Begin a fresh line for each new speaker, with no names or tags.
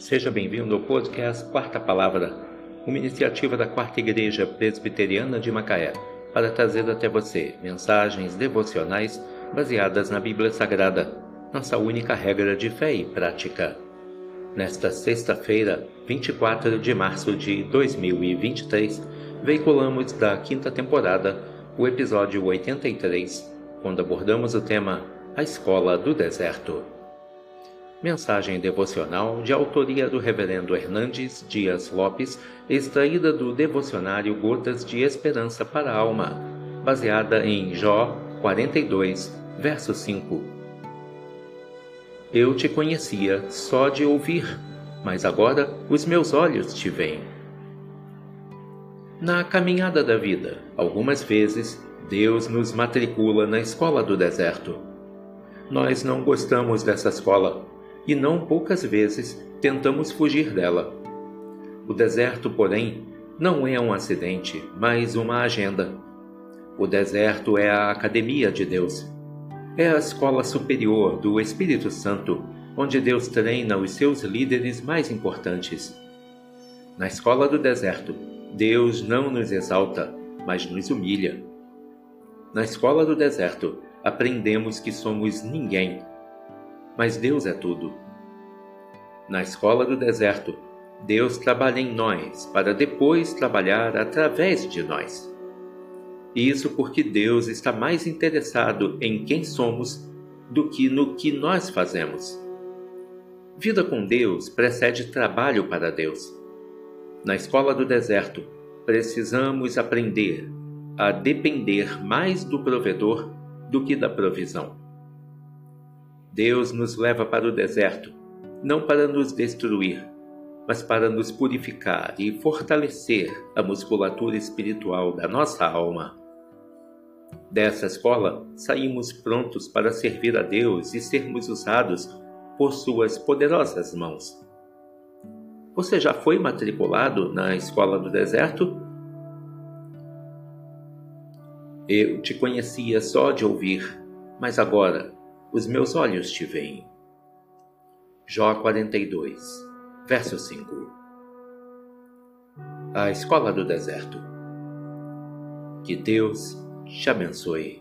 Seja bem-vindo ao podcast Quarta Palavra, uma iniciativa da Quarta Igreja Presbiteriana de Macaé, para trazer até você mensagens devocionais baseadas na Bíblia Sagrada, nossa única regra de fé e prática. Nesta sexta-feira, 24 de março de 2023, veiculamos da quinta temporada o episódio 83, quando abordamos o tema A Escola do Deserto. Mensagem devocional de autoria do Reverendo Hernandes Dias Lopes, extraída do devocionário Gotas de Esperança para a Alma, baseada em Jó 42, verso 5. Eu te conhecia só de ouvir, mas agora os meus olhos te veem. Na caminhada da vida, algumas vezes, Deus nos matricula na escola do deserto. Nós não gostamos dessa escola e não poucas vezes tentamos fugir dela. O deserto, porém, não é um acidente, mas uma agenda. O deserto é a academia de Deus. É a escola superior do Espírito Santo, onde Deus treina os seus líderes mais importantes. Na escola do deserto, Deus não nos exalta, mas nos humilha. Na escola do deserto, aprendemos que somos ninguém mas Deus é tudo. Na escola do deserto, Deus trabalha em nós para depois trabalhar através de nós. Isso porque Deus está mais interessado em quem somos do que no que nós fazemos. Vida com Deus precede trabalho para Deus. Na escola do deserto, precisamos aprender a depender mais do provedor do que da provisão. Deus nos leva para o deserto, não para nos destruir, mas para nos purificar e fortalecer a musculatura espiritual da nossa alma. Dessa escola, saímos prontos para servir a Deus e sermos usados por Suas poderosas mãos. Você já foi matriculado na escola do deserto? Eu te conhecia só de ouvir, mas agora os meus olhos te veem. Jó 42, verso 5 A Escola do Deserto Que Deus te abençoe.